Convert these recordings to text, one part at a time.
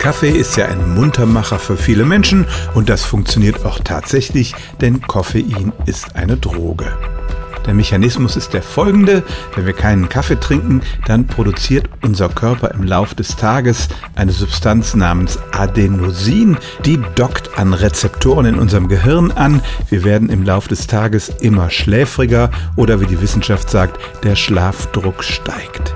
Kaffee ist ja ein Muntermacher für viele Menschen und das funktioniert auch tatsächlich, denn Koffein ist eine Droge. Der Mechanismus ist der folgende. Wenn wir keinen Kaffee trinken, dann produziert unser Körper im Lauf des Tages eine Substanz namens Adenosin. Die dockt an Rezeptoren in unserem Gehirn an. Wir werden im Lauf des Tages immer schläfriger oder wie die Wissenschaft sagt, der Schlafdruck steigt.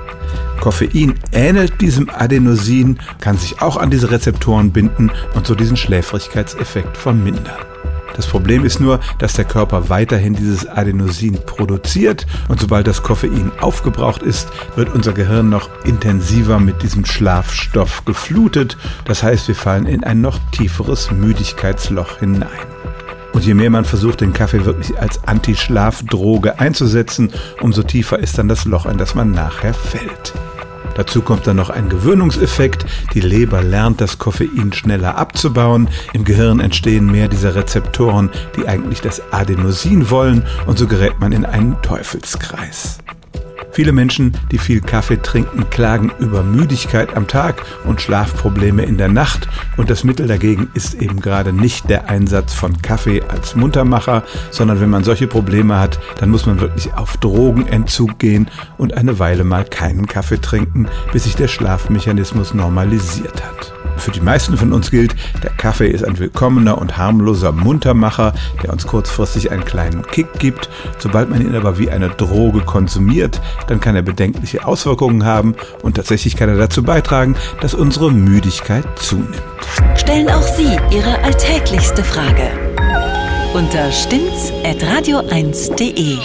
Koffein ähnelt diesem Adenosin, kann sich auch an diese Rezeptoren binden und so diesen Schläfrigkeitseffekt vermindern. Das Problem ist nur, dass der Körper weiterhin dieses Adenosin produziert und sobald das Koffein aufgebraucht ist, wird unser Gehirn noch intensiver mit diesem Schlafstoff geflutet. Das heißt, wir fallen in ein noch tieferes Müdigkeitsloch hinein. Und je mehr man versucht, den Kaffee wirklich als Antischlafdroge einzusetzen, umso tiefer ist dann das Loch, in das man nachher fällt. Dazu kommt dann noch ein Gewöhnungseffekt. Die Leber lernt das Koffein schneller abzubauen. Im Gehirn entstehen mehr dieser Rezeptoren, die eigentlich das Adenosin wollen und so gerät man in einen Teufelskreis. Viele Menschen, die viel Kaffee trinken, klagen über Müdigkeit am Tag und Schlafprobleme in der Nacht. Und das Mittel dagegen ist eben gerade nicht der Einsatz von Kaffee als Muntermacher, sondern wenn man solche Probleme hat, dann muss man wirklich auf Drogenentzug gehen und eine Weile mal keinen Kaffee trinken, bis sich der Schlafmechanismus normalisiert hat. Für die meisten von uns gilt, der Kaffee ist ein willkommener und harmloser Muntermacher, der uns kurzfristig einen kleinen Kick gibt. Sobald man ihn aber wie eine Droge konsumiert, dann kann er bedenkliche Auswirkungen haben und tatsächlich kann er dazu beitragen, dass unsere Müdigkeit zunimmt. Stellen auch Sie Ihre alltäglichste Frage unter stimmtz.radio1.de.